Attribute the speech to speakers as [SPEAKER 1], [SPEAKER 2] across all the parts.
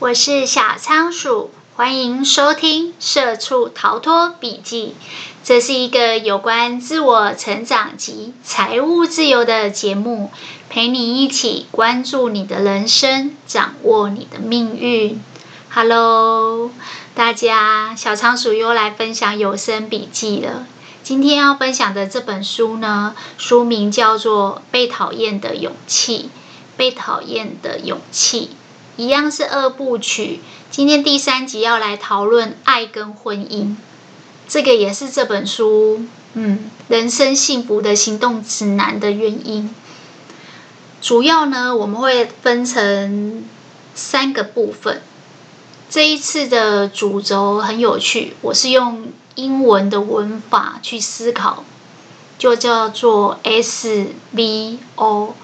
[SPEAKER 1] 我是小仓鼠，欢迎收听《社畜逃脱笔记》。这是一个有关自我成长及财务自由的节目，陪你一起关注你的人生，掌握你的命运。Hello，大家，小仓鼠又来分享有声笔记了。今天要分享的这本书呢，书名叫做《被讨厌的勇气》。被讨厌的勇气。一样是二部曲。今天第三集要来讨论爱跟婚姻，这个也是这本书嗯人生幸福的行动指南的原因。主要呢，我们会分成三个部分。这一次的主轴很有趣，我是用英文的文法去思考，就叫做 SVO。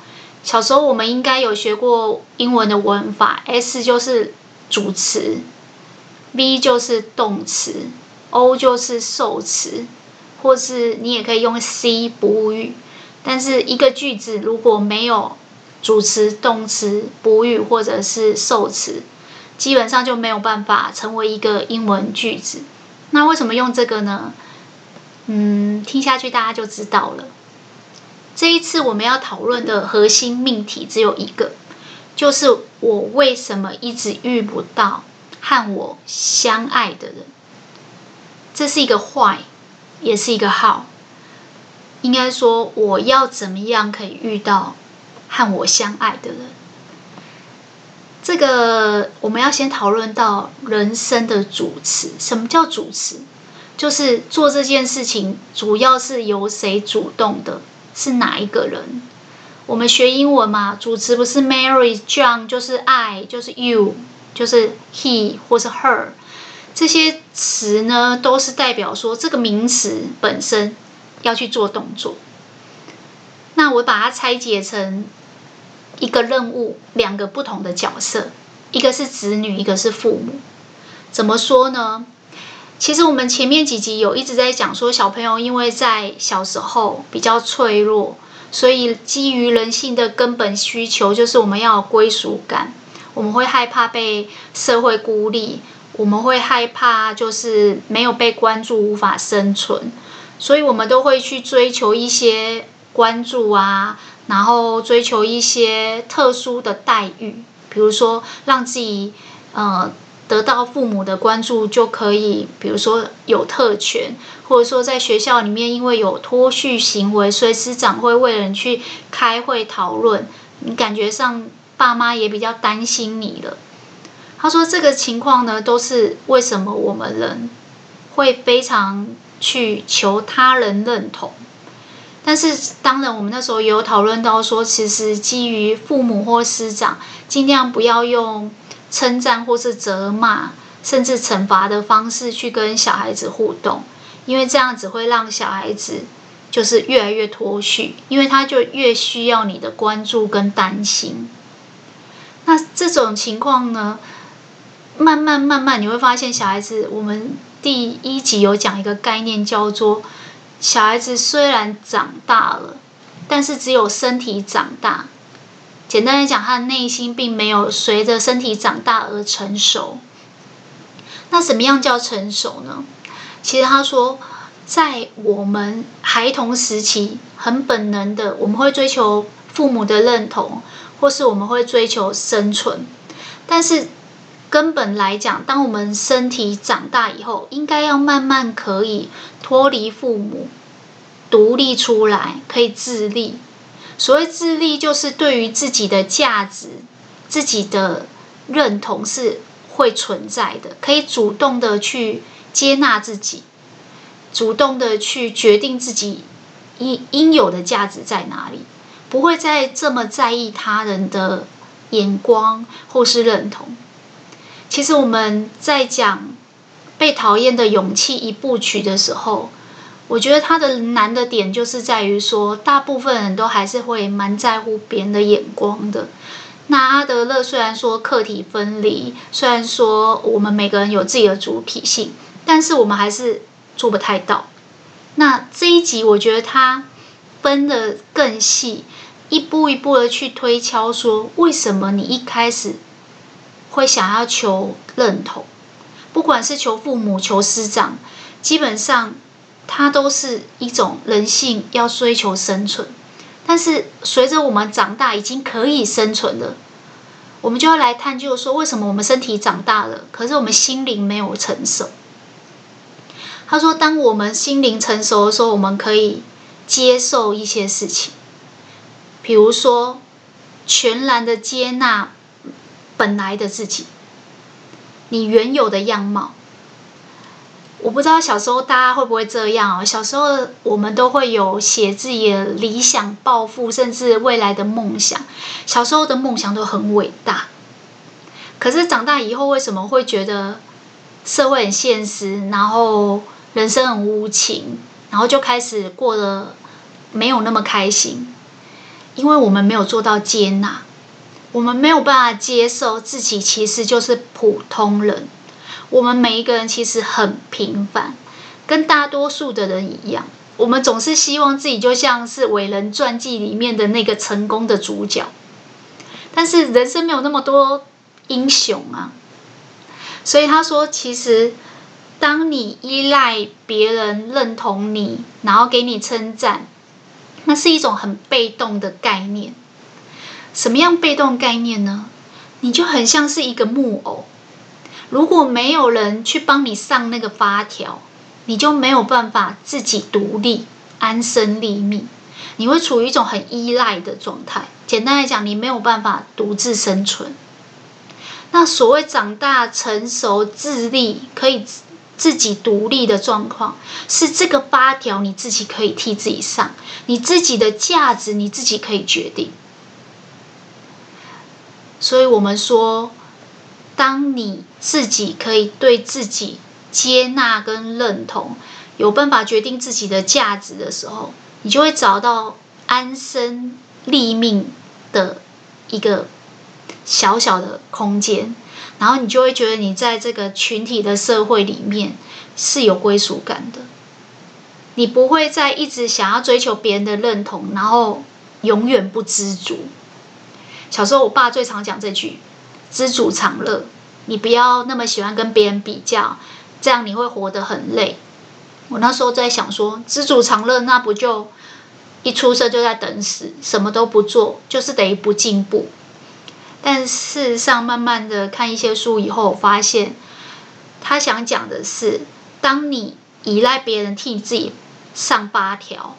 [SPEAKER 1] 小时候我们应该有学过英文的文法，S 就是主词，V 就是动词，O 就是受词，或是你也可以用 C 补语。但是一个句子如果没有主词、动词、补语或者是受词，基本上就没有办法成为一个英文句子。那为什么用这个呢？嗯，听下去大家就知道了。这一次我们要讨论的核心命题只有一个，就是我为什么一直遇不到和我相爱的人？这是一个坏也是一个好。应该说，我要怎么样可以遇到和我相爱的人？这个我们要先讨论到人生的主持。什么叫主持？就是做这件事情主要是由谁主动的？是哪一个人？我们学英文嘛，主词不是 Mary、John，就是 I，就是 You，就是 He 或是 Her。这些词呢，都是代表说这个名词本身要去做动作。那我把它拆解成一个任务，两个不同的角色，一个是子女，一个是父母。怎么说呢？其实我们前面几集有一直在讲说，小朋友因为在小时候比较脆弱，所以基于人性的根本需求，就是我们要有归属感。我们会害怕被社会孤立，我们会害怕就是没有被关注无法生存，所以我们都会去追求一些关注啊，然后追求一些特殊的待遇，比如说让自己呃。得到父母的关注就可以，比如说有特权，或者说在学校里面因为有脱序行为，所以师长会为了你去开会讨论，你感觉上爸妈也比较担心你了。他说这个情况呢，都是为什么我们人会非常去求他人认同。但是当然，我们那时候也有讨论到说，其实基于父母或师长，尽量不要用。称赞或是责骂，甚至惩罚的方式去跟小孩子互动，因为这样子会让小孩子就是越来越脱序，因为他就越需要你的关注跟担心。那这种情况呢，慢慢慢慢你会发现，小孩子，我们第一集有讲一个概念，叫做小孩子虽然长大了，但是只有身体长大。简单来讲，他的内心并没有随着身体长大而成熟。那什么样叫成熟呢？其实他说，在我们孩童时期，很本能的，我们会追求父母的认同，或是我们会追求生存。但是根本来讲，当我们身体长大以后，应该要慢慢可以脱离父母，独立出来，可以自立。所谓自立，就是对于自己的价值、自己的认同是会存在的，可以主动的去接纳自己，主动的去决定自己应应有的价值在哪里，不会再这么在意他人的眼光或是认同。其实我们在讲被讨厌的勇气一部曲的时候。我觉得他的难的点就是在于说，大部分人都还是会蛮在乎别人的眼光的。那阿德勒虽然说客体分离，虽然说我们每个人有自己的主体性，但是我们还是做不太到。那这一集我觉得他分得更细，一步一步的去推敲说，为什么你一开始会想要求认同，不管是求父母、求师长，基本上它都是一种人性要追求生存。但是随着我们长大，已经可以生存了，我们就要来探究说，为什么我们身体长大了，可是我们心灵没有成熟？他说，当我们心灵成熟的时候，我们可以接受一些事情，比如说全然的接纳本来的自己，你原有的样貌。我不知道小时候大家会不会这样哦？小时候我们都会有写自己的理想、抱负，甚至未来的梦想。小时候的梦想都很伟大，可是长大以后为什么会觉得社会很现实，然后人生很无情，然后就开始过得没有那么开心？因为我们没有做到接纳，我们没有办法接受自己其实就是普通人。我们每一个人其实很平凡，跟大多数的人一样。我们总是希望自己就像是伟人传记里面的那个成功的主角，但是人生没有那么多英雄啊。所以他说，其实当你依赖别人认同你，然后给你称赞，那是一种很被动的概念。什么样被动概念呢？你就很像是一个木偶。如果没有人去帮你上那个发条，你就没有办法自己独立、安身立命，你会处于一种很依赖的状态。简单来讲，你没有办法独自生存。那所谓长大成熟、自立、可以自己独立的状况，是这个发条你自己可以替自己上，你自己的价值你自己可以决定。所以我们说。当你自己可以对自己接纳跟认同，有办法决定自己的价值的时候，你就会找到安身立命的一个小小的空间，然后你就会觉得你在这个群体的社会里面是有归属感的。你不会再一直想要追求别人的认同，然后永远不知足。小时候，我爸最常讲这句。知足常乐，你不要那么喜欢跟别人比较，这样你会活得很累。我那时候在想说，知足常乐，那不就一出生就在等死，什么都不做，就是等于不进步。但事实上，慢慢的看一些书以后，我发现他想讲的是，当你依赖别人替自己上八条，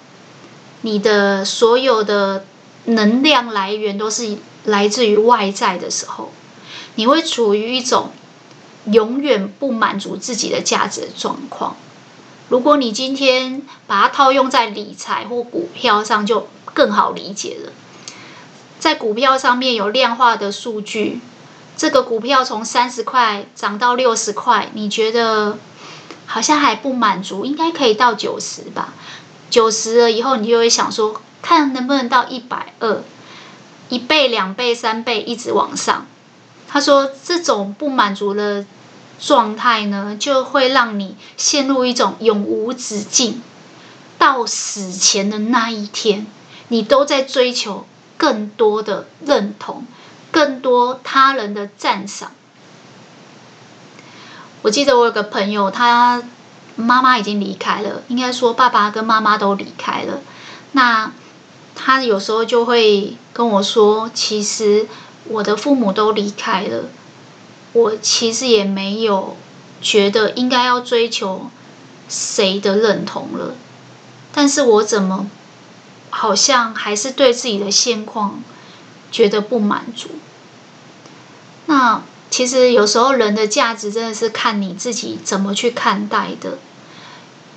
[SPEAKER 1] 你的所有的能量来源都是来自于外在的时候。你会处于一种永远不满足自己的价值的状况。如果你今天把它套用在理财或股票上，就更好理解了。在股票上面有量化的数据，这个股票从三十块涨到六十块，你觉得好像还不满足，应该可以到九十吧？九十了以后，你就会想说，看能不能到一百二，一倍、两倍、三倍，一直往上。他说：“这种不满足的状态呢，就会让你陷入一种永无止境，到死前的那一天，你都在追求更多的认同，更多他人的赞赏。”我记得我有个朋友，他妈妈已经离开了，应该说爸爸跟妈妈都离开了。那他有时候就会跟我说：“其实。”我的父母都离开了，我其实也没有觉得应该要追求谁的认同了，但是我怎么好像还是对自己的现况觉得不满足？那其实有时候人的价值真的是看你自己怎么去看待的。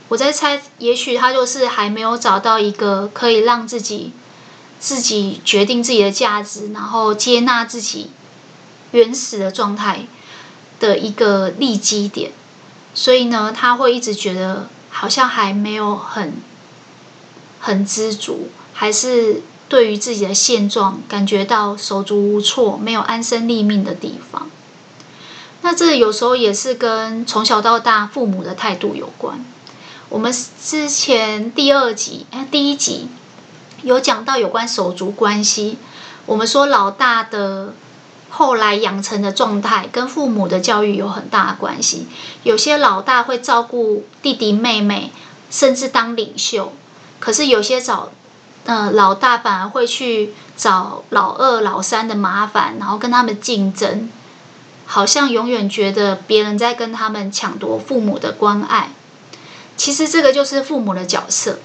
[SPEAKER 1] 我在猜，也许他就是还没有找到一个可以让自己。自己决定自己的价值，然后接纳自己原始的状态的一个立基点，所以呢，他会一直觉得好像还没有很很知足，还是对于自己的现状感觉到手足无措，没有安身立命的地方。那这有时候也是跟从小到大父母的态度有关。我们之前第二集，哎，第一集。有讲到有关手足关系，我们说老大的后来养成的状态跟父母的教育有很大的关系。有些老大会照顾弟弟妹妹，甚至当领袖；可是有些找呃老大反而会去找老二、老三的麻烦，然后跟他们竞争，好像永远觉得别人在跟他们抢夺父母的关爱。其实这个就是父母的角色。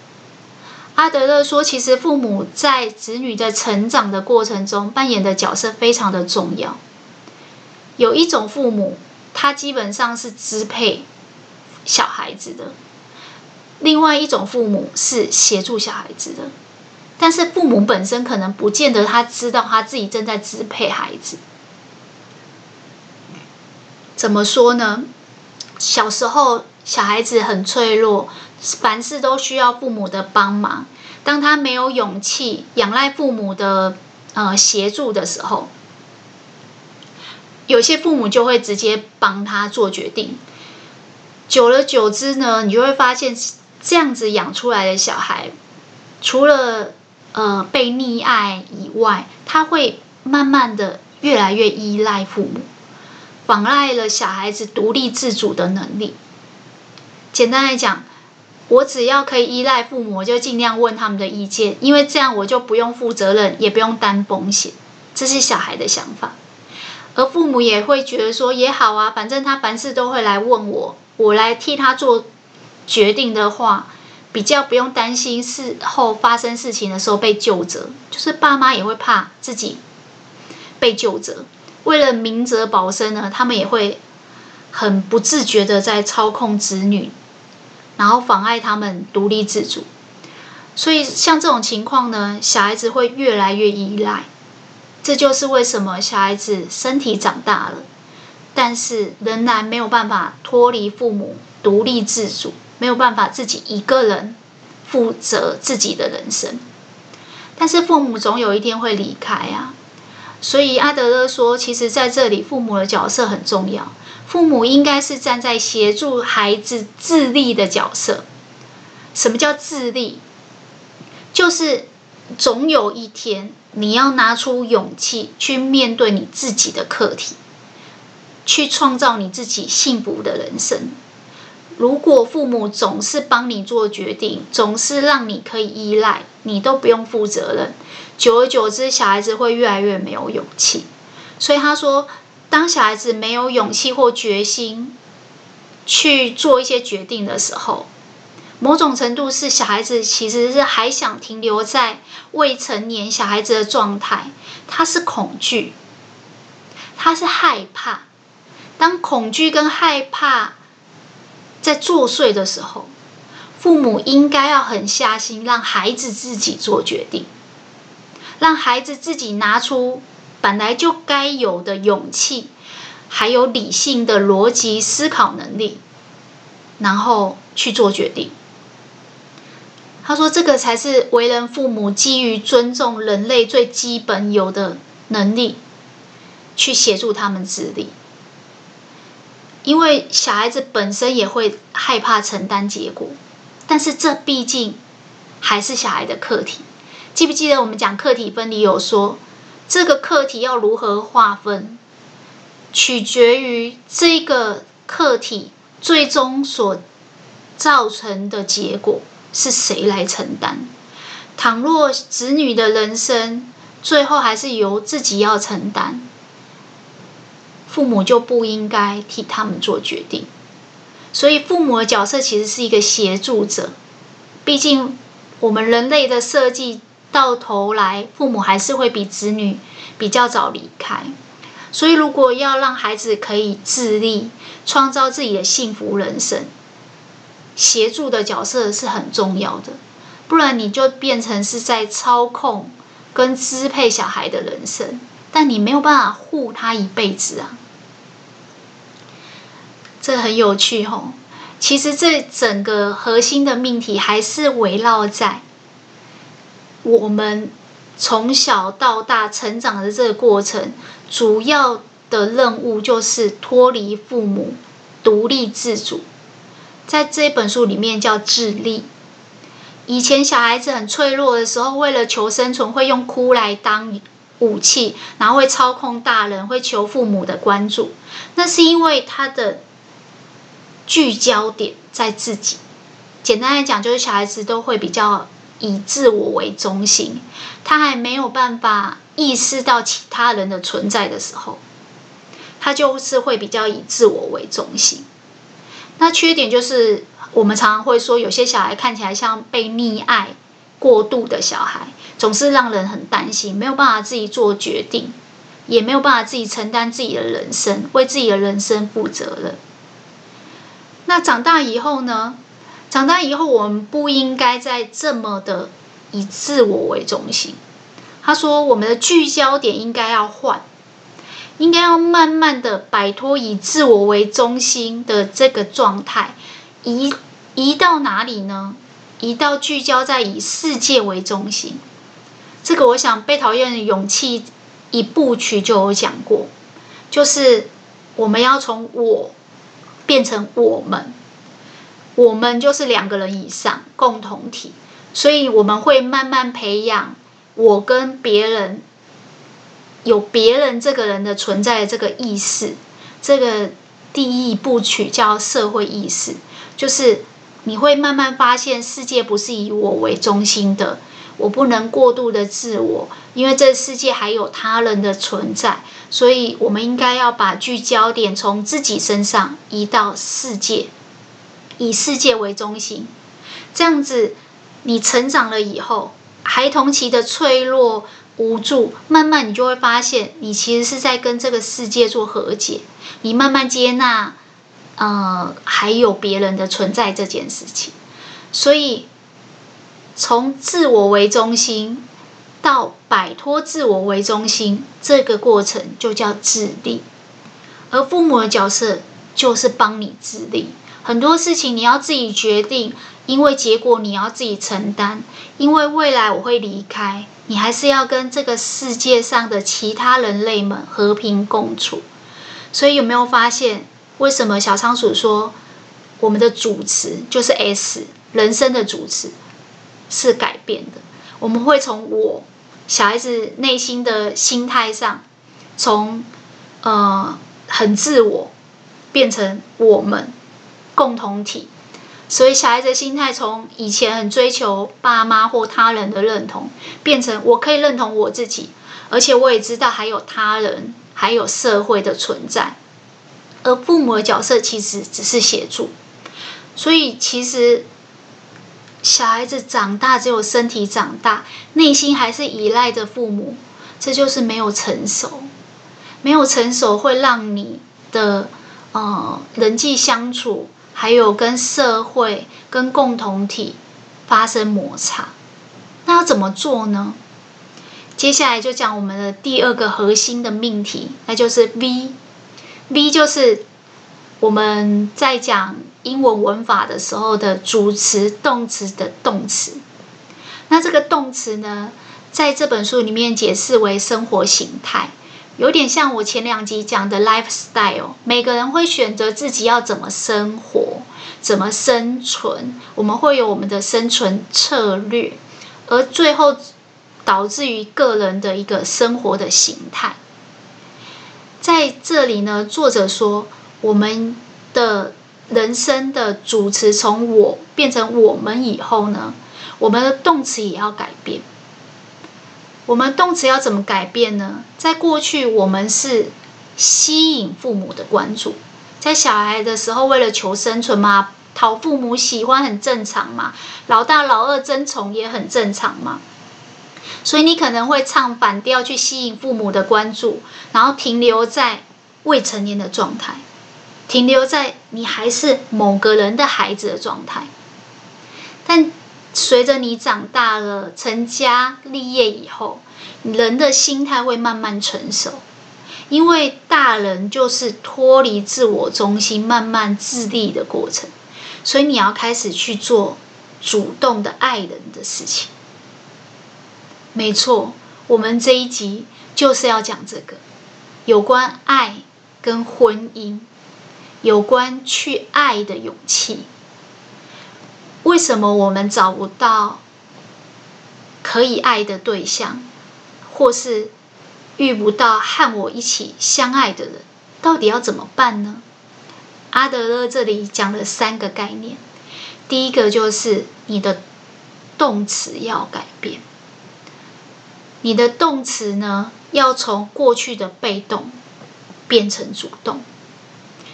[SPEAKER 1] 阿德勒说，其实父母在子女的成长的过程中扮演的角色非常的重要。有一种父母，他基本上是支配小孩子的；另外一种父母是协助小孩子的。但是父母本身可能不见得他知道他自己正在支配孩子。怎么说呢？小时候小孩子很脆弱。凡事都需要父母的帮忙。当他没有勇气仰赖父母的呃协助的时候，有些父母就会直接帮他做决定。久而久之呢，你就会发现这样子养出来的小孩，除了呃被溺爱以外，他会慢慢的越来越依赖父母，妨碍了小孩子独立自主的能力。简单来讲。我只要可以依赖父母，我就尽量问他们的意见，因为这样我就不用负责任，也不用担风险。这是小孩的想法，而父母也会觉得说也好啊，反正他凡事都会来问我，我来替他做决定的话，比较不用担心事后发生事情的时候被救责。就是爸妈也会怕自己被救责，为了明哲保身呢，他们也会很不自觉的在操控子女。然后妨碍他们独立自主，所以像这种情况呢，小孩子会越来越依赖。这就是为什么小孩子身体长大了，但是仍然没有办法脱离父母独立自主，没有办法自己一个人负责自己的人生。但是父母总有一天会离开啊，所以阿德勒说，其实在这里父母的角色很重要。父母应该是站在协助孩子自立的角色。什么叫自立？就是总有一天你要拿出勇气去面对你自己的课题，去创造你自己幸福的人生。如果父母总是帮你做决定，总是让你可以依赖，你都不用负责任，久而久之，小孩子会越来越没有勇气。所以他说。当小孩子没有勇气或决心去做一些决定的时候，某种程度是小孩子其实是还想停留在未成年小孩子的状态，他是恐惧，他是害怕。当恐惧跟害怕在作祟的时候，父母应该要狠下心，让孩子自己做决定，让孩子自己拿出。本来就该有的勇气，还有理性的逻辑思考能力，然后去做决定。他说：“这个才是为人父母基于尊重人类最基本有的能力，去协助他们自立。因为小孩子本身也会害怕承担结果，但是这毕竟还是小孩的课题。记不记得我们讲课题分离有说？”这个课题要如何划分，取决于这个课题最终所造成的结果是谁来承担。倘若子女的人生最后还是由自己要承担，父母就不应该替他们做决定。所以，父母的角色其实是一个协助者。毕竟，我们人类的设计。到头来，父母还是会比子女比较早离开，所以如果要让孩子可以自立，创造自己的幸福人生，协助的角色是很重要的，不然你就变成是在操控跟支配小孩的人生，但你没有办法护他一辈子啊，这很有趣吼。其实这整个核心的命题还是围绕在。我们从小到大成长的这个过程，主要的任务就是脱离父母，独立自主。在这本书里面叫自立。以前小孩子很脆弱的时候，为了求生存，会用哭来当武器，然后会操控大人，会求父母的关注。那是因为他的聚焦点在自己。简单来讲，就是小孩子都会比较以自我为中心，他还没有办法意识到其他人的存在的时候，他就是会比较以自我为中心。那缺点就是，我们常常会说，有些小孩看起来像被溺爱过度的小孩，总是让人很担心，没有办法自己做决定，也没有办法自己承担自己的人生，为自己的人生负责任。那长大以后呢？长大以后，我们不应该再这么的以自我为中心。他说，我们的聚焦点应该要换。应该要慢慢的摆脱以自我为中心的这个状态，移移到哪里呢？移到聚焦在以世界为中心。这个我想《被讨厌的勇气》一部曲就有讲过，就是我们要从我变成我们，我们就是两个人以上共同体，所以我们会慢慢培养我跟别人。有别人这个人的存在的这个意识，这个第一部曲叫社会意识，就是你会慢慢发现世界不是以我为中心的，我不能过度的自我，因为这世界还有他人的存在，所以我们应该要把聚焦点从自己身上移到世界，以世界为中心，这样子你成长了以后，孩童期的脆弱。无助，慢慢你就会发现，你其实是在跟这个世界做和解。你慢慢接纳，呃，还有别人的存在这件事情。所以，从自我为中心到摆脱自我为中心，这个过程就叫自立。而父母的角色就是帮你自立，很多事情你要自己决定，因为结果你要自己承担。因为未来我会离开。你还是要跟这个世界上的其他人类们和平共处，所以有没有发现，为什么小仓鼠说我们的主词就是 S，人生的主词是改变的？我们会从我小孩子内心的心态上，从呃很自我变成我们共同体。所以，小孩子心态从以前很追求爸妈或他人的认同，变成我可以认同我自己，而且我也知道还有他人，还有社会的存在。而父母的角色其实只是协助。所以，其实小孩子长大只有身体长大，内心还是依赖着父母，这就是没有成熟。没有成熟会让你的呃人际相处。还有跟社会、跟共同体发生摩擦，那要怎么做呢？接下来就讲我们的第二个核心的命题，那就是 V。V 就是我们在讲英文文法的时候的主词、动词的动词。那这个动词呢，在这本书里面解释为生活形态。有点像我前两集讲的 lifestyle，每个人会选择自己要怎么生活，怎么生存，我们会有我们的生存策略，而最后导致于个人的一个生活的形态。在这里呢，作者说，我们的人生的主词从我变成我们以后呢，我们的动词也要改变。我们动词要怎么改变呢？在过去，我们是吸引父母的关注，在小孩的时候，为了求生存嘛，讨父母喜欢很正常嘛，老大老二争宠也很正常嘛。所以你可能会唱反调去吸引父母的关注，然后停留在未成年的状态，停留在你还是某个人的孩子的状态，但。随着你长大了，成家立业以后，人的心态会慢慢成熟，因为大人就是脱离自我中心、慢慢自立的过程，所以你要开始去做主动的爱人的事情。没错，我们这一集就是要讲这个，有关爱跟婚姻，有关去爱的勇气。为什么我们找不到可以爱的对象，或是遇不到和我一起相爱的人，到底要怎么办呢？阿德勒这里讲了三个概念，第一个就是你的动词要改变，你的动词呢，要从过去的被动变成主动。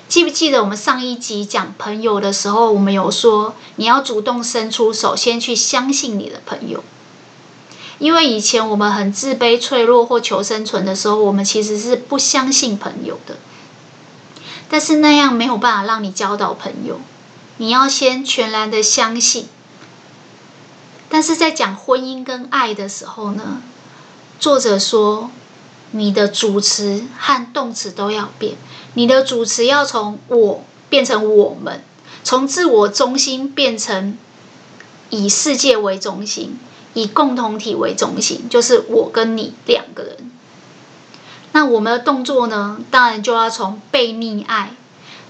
[SPEAKER 1] 记不记得我们上一集讲朋友的时候，我们有说你要主动伸出手，先去相信你的朋友。因为以前我们很自卑、脆弱或求生存的时候，我们其实是不相信朋友的。但是那样没有办法让你交到朋友，你要先全然的相信。但是在讲婚姻跟爱的时候呢，作者说。你的主词和动词都要变，你的主持要从我变成我们，从自我中心变成以世界为中心，以共同体为中心，就是我跟你两个人。那我们的动作呢？当然就要从被溺爱、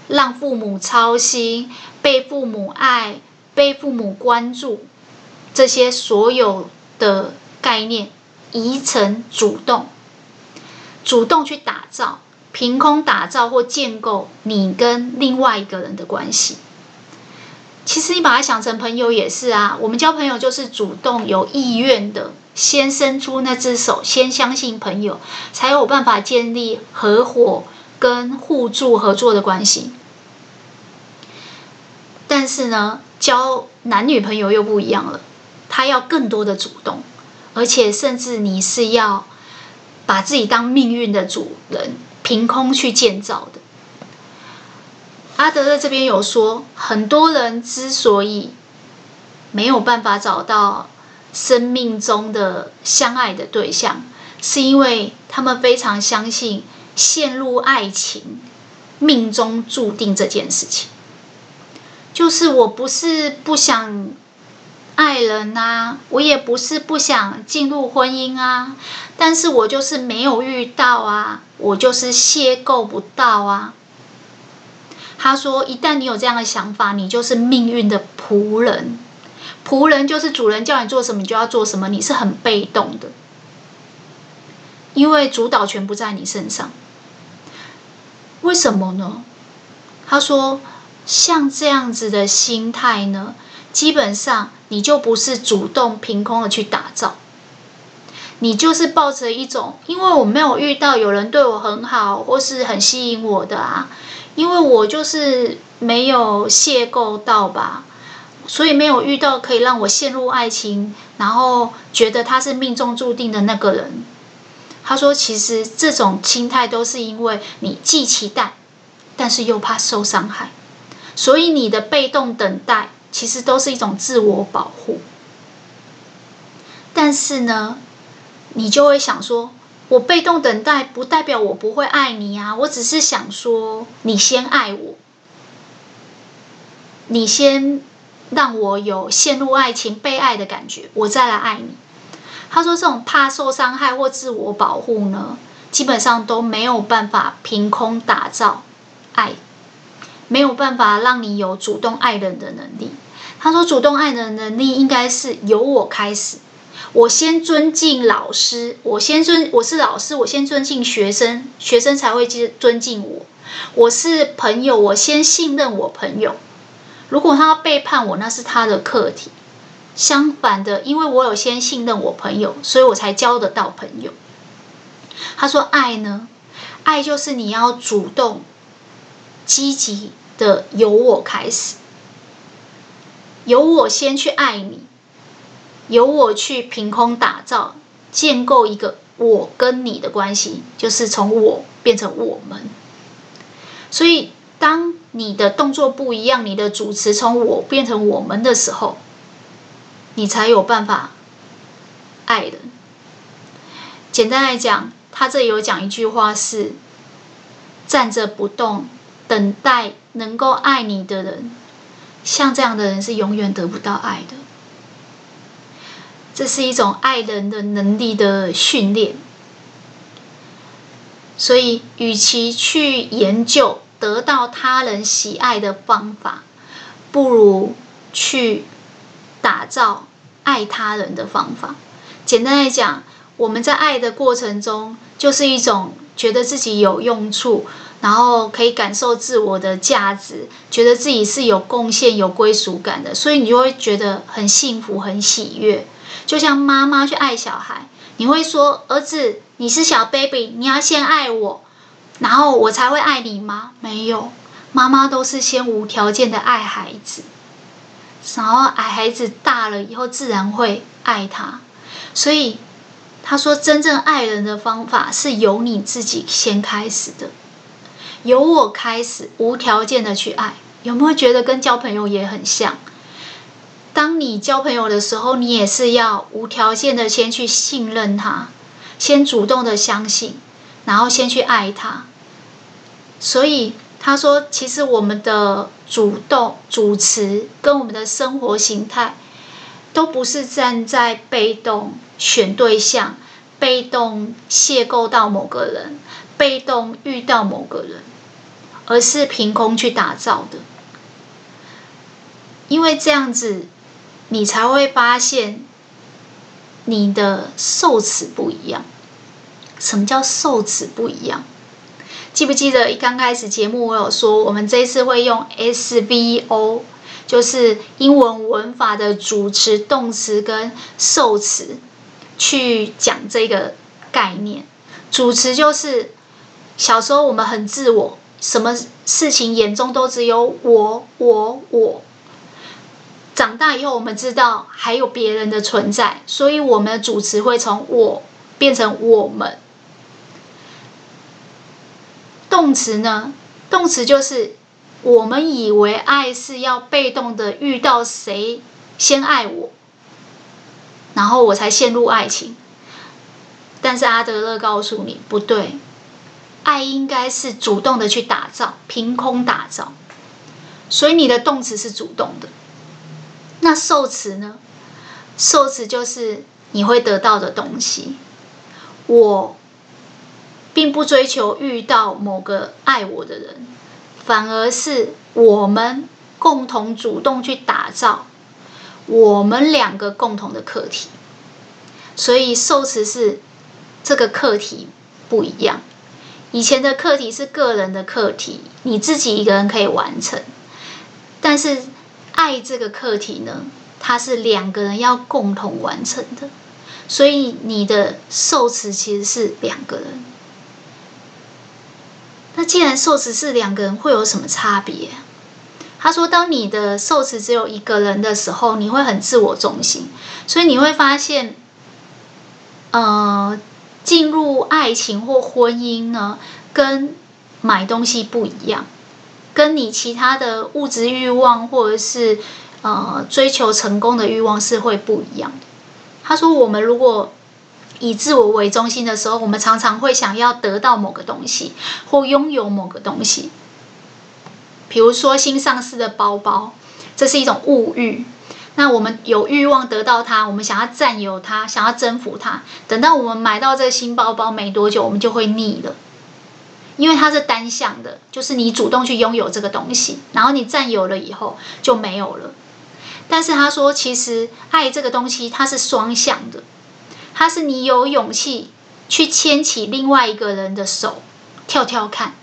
[SPEAKER 1] 让父母操心、被父母爱、被父母关注这些所有的概念移成主动。主动去打造，凭空打造或建构你跟另外一个人的关系。其实你把它想成朋友也是啊，我们交朋友就是主动有意愿的，先伸出那只手，先相信朋友，才有办法建立合伙跟互助合作的关系。但是呢，交男女朋友又不一样了，他要更多的主动，而且甚至你是要。把自己当命运的主人，凭空去建造的。阿德勒这边有说，很多人之所以没有办法找到生命中的相爱的对象，是因为他们非常相信陷入爱情命中注定这件事情。就是我不是不想。爱人、啊，我也不是不想进入婚姻啊，但是我就是没有遇到啊，我就是邂逅不到啊。他说，一旦你有这样的想法，你就是命运的仆人，仆人就是主人叫你做什么，你就要做什么，你是很被动的，因为主导权不在你身上。为什么呢？他说，像这样子的心态呢，基本上。你就不是主动凭空的去打造，你就是抱着一种，因为我没有遇到有人对我很好或是很吸引我的啊，因为我就是没有邂逅到吧，所以没有遇到可以让我陷入爱情，然后觉得他是命中注定的那个人。他说，其实这种心态都是因为你既期待，但是又怕受伤害，所以你的被动等待。其实都是一种自我保护，但是呢，你就会想说，我被动等待不代表我不会爱你啊，我只是想说，你先爱我，你先让我有陷入爱情、被爱的感觉，我再来爱你。他说，这种怕受伤害或自我保护呢，基本上都没有办法凭空打造爱，没有办法让你有主动爱人的能力。他说：“主动爱的能力应该是由我开始，我先尊敬老师，我先尊，我是老师，我先尊敬学生，学生才会尊尊敬我。我是朋友，我先信任我朋友。如果他背叛我，那是他的课题。相反的，因为我有先信任我朋友，所以我才交得到朋友。”他说：“爱呢？爱就是你要主动、积极的由我开始。”由我先去爱你，由我去凭空打造、建构一个我跟你的关系，就是从我变成我们。所以，当你的动作不一样，你的主词从我变成我们的时候，你才有办法爱人。简单来讲，他这里有讲一句话是：站着不动，等待能够爱你的人。像这样的人是永远得不到爱的，这是一种爱人的能力的训练。所以，与其去研究得到他人喜爱的方法，不如去打造爱他人的方法。简单来讲，我们在爱的过程中，就是一种觉得自己有用处，然后可以感受自我的价值，觉得自己是有贡献、有归属感的，所以你就会觉得很幸福、很喜悦。就像妈妈去爱小孩，你会说：“儿子，你是小 baby，你要先爱我，然后我才会爱你吗？”没有，妈妈都是先无条件的爱孩子，然后爱孩子大了以后，自然会爱他。所以他说，真正爱人的方法是由你自己先开始的，由我开始，无条件的去爱。有没有觉得跟交朋友也很像？当你交朋友的时候，你也是要无条件的先去信任他，先主动的相信，然后先去爱他。所以他说，其实我们的主动、主持跟我们的生活形态，都不是站在被动选对象、被动邂逅到某个人、被动遇到某个人，而是凭空去打造的。因为这样子。你才会发现，你的受词不一样。什么叫受词不一样？记不记得一刚开始节目我有说，我们这一次会用 SVO，就是英文文法的主词、动词跟受词去讲这个概念。主词就是小时候我们很自我，什么事情眼中都只有我、我、我。长大以后，我们知道还有别人的存在，所以我们的主词会从我变成我们。动词呢？动词就是我们以为爱是要被动的遇到谁先爱我，然后我才陷入爱情。但是阿德勒告诉你不对，爱应该是主动的去打造，凭空打造。所以你的动词是主动的。那受词呢？受词就是你会得到的东西。我并不追求遇到某个爱我的人，反而是我们共同主动去打造我们两个共同的课题。所以受词是这个课题不一样。以前的课题是个人的课题，你自己一个人可以完成，但是。爱这个课题呢，它是两个人要共同完成的，所以你的受持其实是两个人。那既然受持是两个人，会有什么差别？他说，当你的受持只有一个人的时候，你会很自我中心，所以你会发现，呃，进入爱情或婚姻呢，跟买东西不一样。跟你其他的物质欲望，或者是呃追求成功的欲望是会不一样的。他说，我们如果以自我为中心的时候，我们常常会想要得到某个东西，或拥有某个东西。比如说新上市的包包，这是一种物欲。那我们有欲望得到它，我们想要占有它，想要征服它。等到我们买到这个新包包没多久，我们就会腻了。因为它是单向的，就是你主动去拥有这个东西，然后你占有了以后就没有了。但是他说，其实爱这个东西它是双向的，它是你有勇气去牵起另外一个人的手，跳跳看。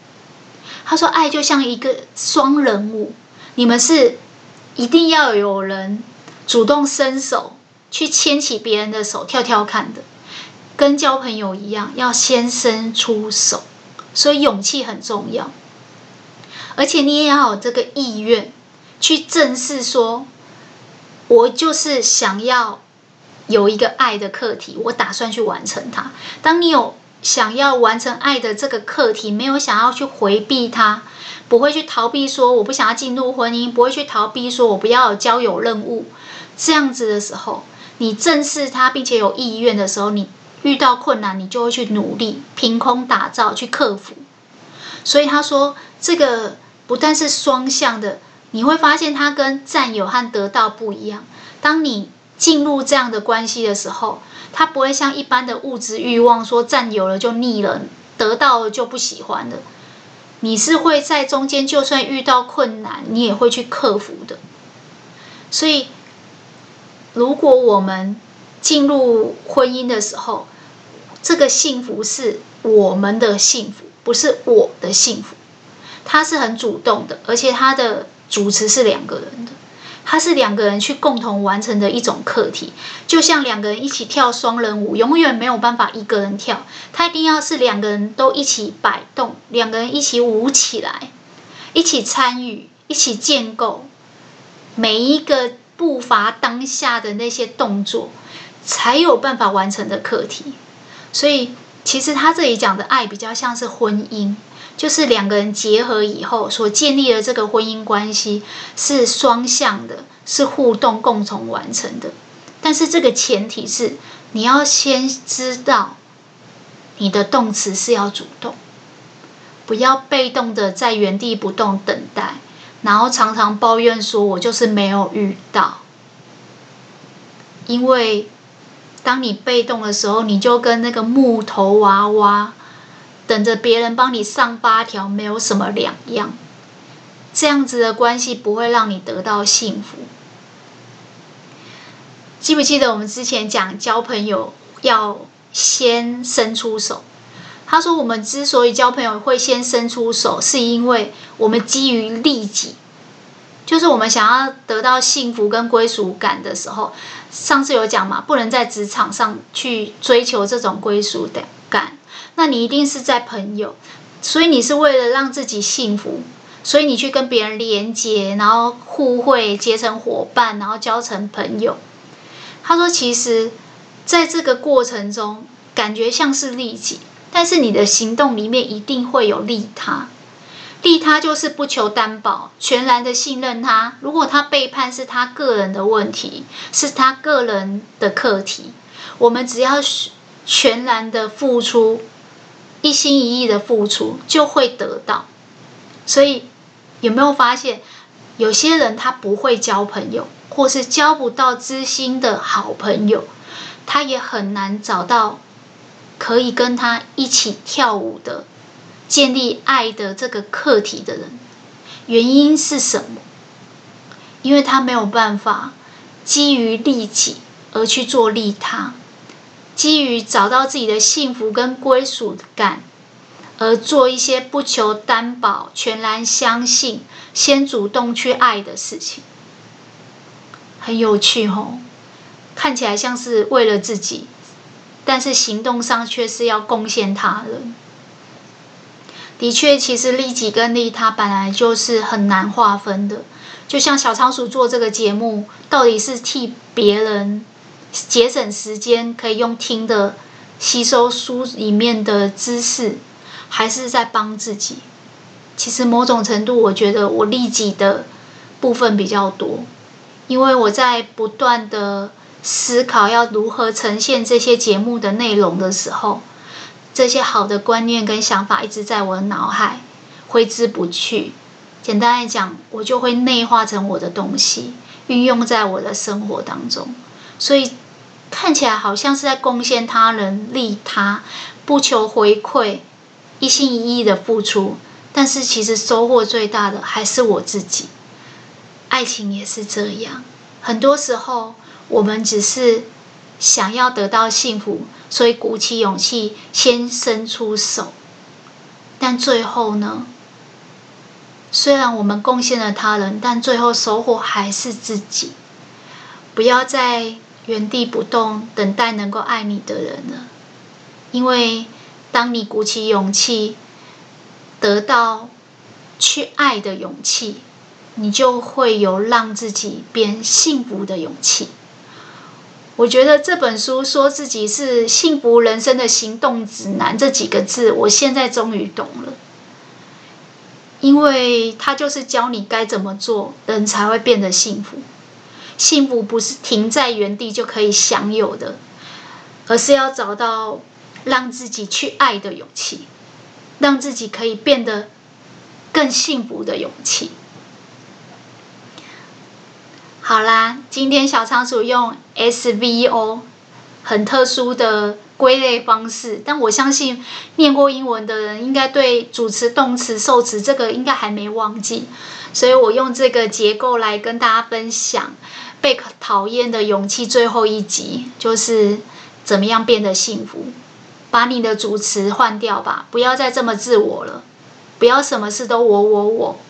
[SPEAKER 1] 他说，爱就像一个双人舞，你们是一定要有人主动伸手去牵起别人的手，跳跳看的，跟交朋友一样，要先伸出手。所以勇气很重要，而且你也要有这个意愿去正视说，我就是想要有一个爱的课题，我打算去完成它。当你有想要完成爱的这个课题，没有想要去回避它，不会去逃避说我不想要进入婚姻，不会去逃避说我不要交友任务，这样子的时候，你正视它并且有意愿的时候，你。遇到困难，你就会去努力，凭空打造，去克服。所以他说，这个不但是双向的，你会发现它跟占有和得到不一样。当你进入这样的关系的时候，它不会像一般的物质欲望，说占有了就腻了，得到了就不喜欢了。你是会在中间，就算遇到困难，你也会去克服的。所以，如果我们进入婚姻的时候，这个幸福是我们的幸福，不是我的幸福。他是很主动的，而且他的主持是两个人的，他是两个人去共同完成的一种课题，就像两个人一起跳双人舞，永远没有办法一个人跳，他一定要是两个人都一起摆动，两个人一起舞起来，一起参与，一起建构。每一个步伐当下的那些动作，才有办法完成的课题。所以，其实他这里讲的爱比较像是婚姻。就是两个人结合以后所建立的这个婚姻关系是双向的，是互动共同完成的。但是这个前提是你要先知道你的动词是要主动，不要被动的在原地不动等待，然后常常抱怨说我就是没有遇到。因为当你被动的时候，你就跟那个木头娃娃。等着别人帮你上八条，没有什么两样。这样子的关系不会让你得到幸福。记不记得我们之前讲交朋友要先伸出手？他说我们之所以交朋友会先伸出手，是因为我们基于利己，就是我们想要得到幸福跟归属感的时候，上次有讲嘛，不能在职场上去追求这种归属的感。那你一定是在朋友，所以你是为了让自己幸福，所以你去跟别人连接，然后互惠结成伙伴，然后交成朋友。他说，其实在这个过程中，感觉像是利己，但是你的行动里面一定会有利他。利他就是不求担保，全然的信任他。如果他背叛，是他个人的问题，是他个人的课题。我们只要全然的付出。一心一意的付出就会得到，所以有没有发现，有些人他不会交朋友，或是交不到知心的好朋友，他也很难找到可以跟他一起跳舞的、建立爱的这个课题的人。原因是什么？因为他没有办法基于利己而去做利他。基于找到自己的幸福跟归属感，而做一些不求担保、全然相信、先主动去爱的事情，很有趣哦。看起来像是为了自己，但是行动上却是要贡献他人。的确，其实利己跟利他本来就是很难划分的。就像小仓鼠做这个节目，到底是替别人？节省时间，可以用听的吸收书里面的知识，还是在帮自己？其实某种程度，我觉得我利己的部分比较多，因为我在不断的思考要如何呈现这些节目的内容的时候，这些好的观念跟想法一直在我的脑海挥之不去。简单来讲，我就会内化成我的东西，运用在我的生活当中，所以。看起来好像是在贡献他人、利他，不求回馈，一心一意的付出。但是其实收获最大的还是我自己。爱情也是这样，很多时候我们只是想要得到幸福，所以鼓起勇气先伸出手。但最后呢？虽然我们贡献了他人，但最后收获还是自己。不要再。原地不动，等待能够爱你的人了。因为当你鼓起勇气，得到去爱的勇气，你就会有让自己变幸福的勇气。我觉得这本书说自己是幸福人生的行动指南这几个字，我现在终于懂了。因为它就是教你该怎么做，人才会变得幸福。幸福不是停在原地就可以享有的，而是要找到让自己去爱的勇气，让自己可以变得更幸福的勇气。好啦，今天小仓鼠用 SVO 很特殊的归类方式，但我相信念过英文的人应该对主词、动词、受词这个应该还没忘记，所以我用这个结构来跟大家分享。被讨厌的勇气最后一集就是怎么样变得幸福。把你的主词换掉吧，不要再这么自我了，不要什么事都我我我，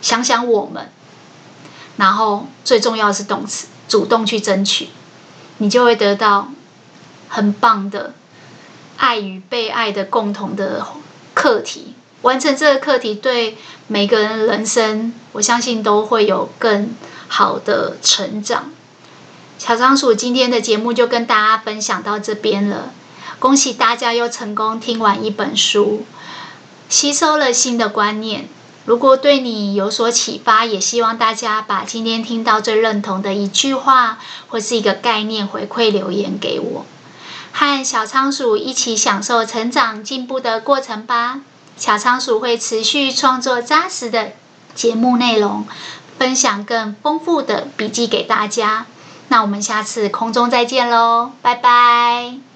[SPEAKER 1] 想想我们，然后最重要的是动词，主动去争取，你就会得到很棒的爱与被爱的共同的课题。完成这个课题，对每个人人生，我相信都会有更好的成长。小仓鼠今天的节目就跟大家分享到这边了，恭喜大家又成功听完一本书，吸收了新的观念。如果对你有所启发，也希望大家把今天听到最认同的一句话或是一个概念回馈留言给我，和小仓鼠一起享受成长进步的过程吧。小仓鼠会持续创作扎实的节目内容，分享更丰富的笔记给大家。那我们下次空中再见喽，拜拜。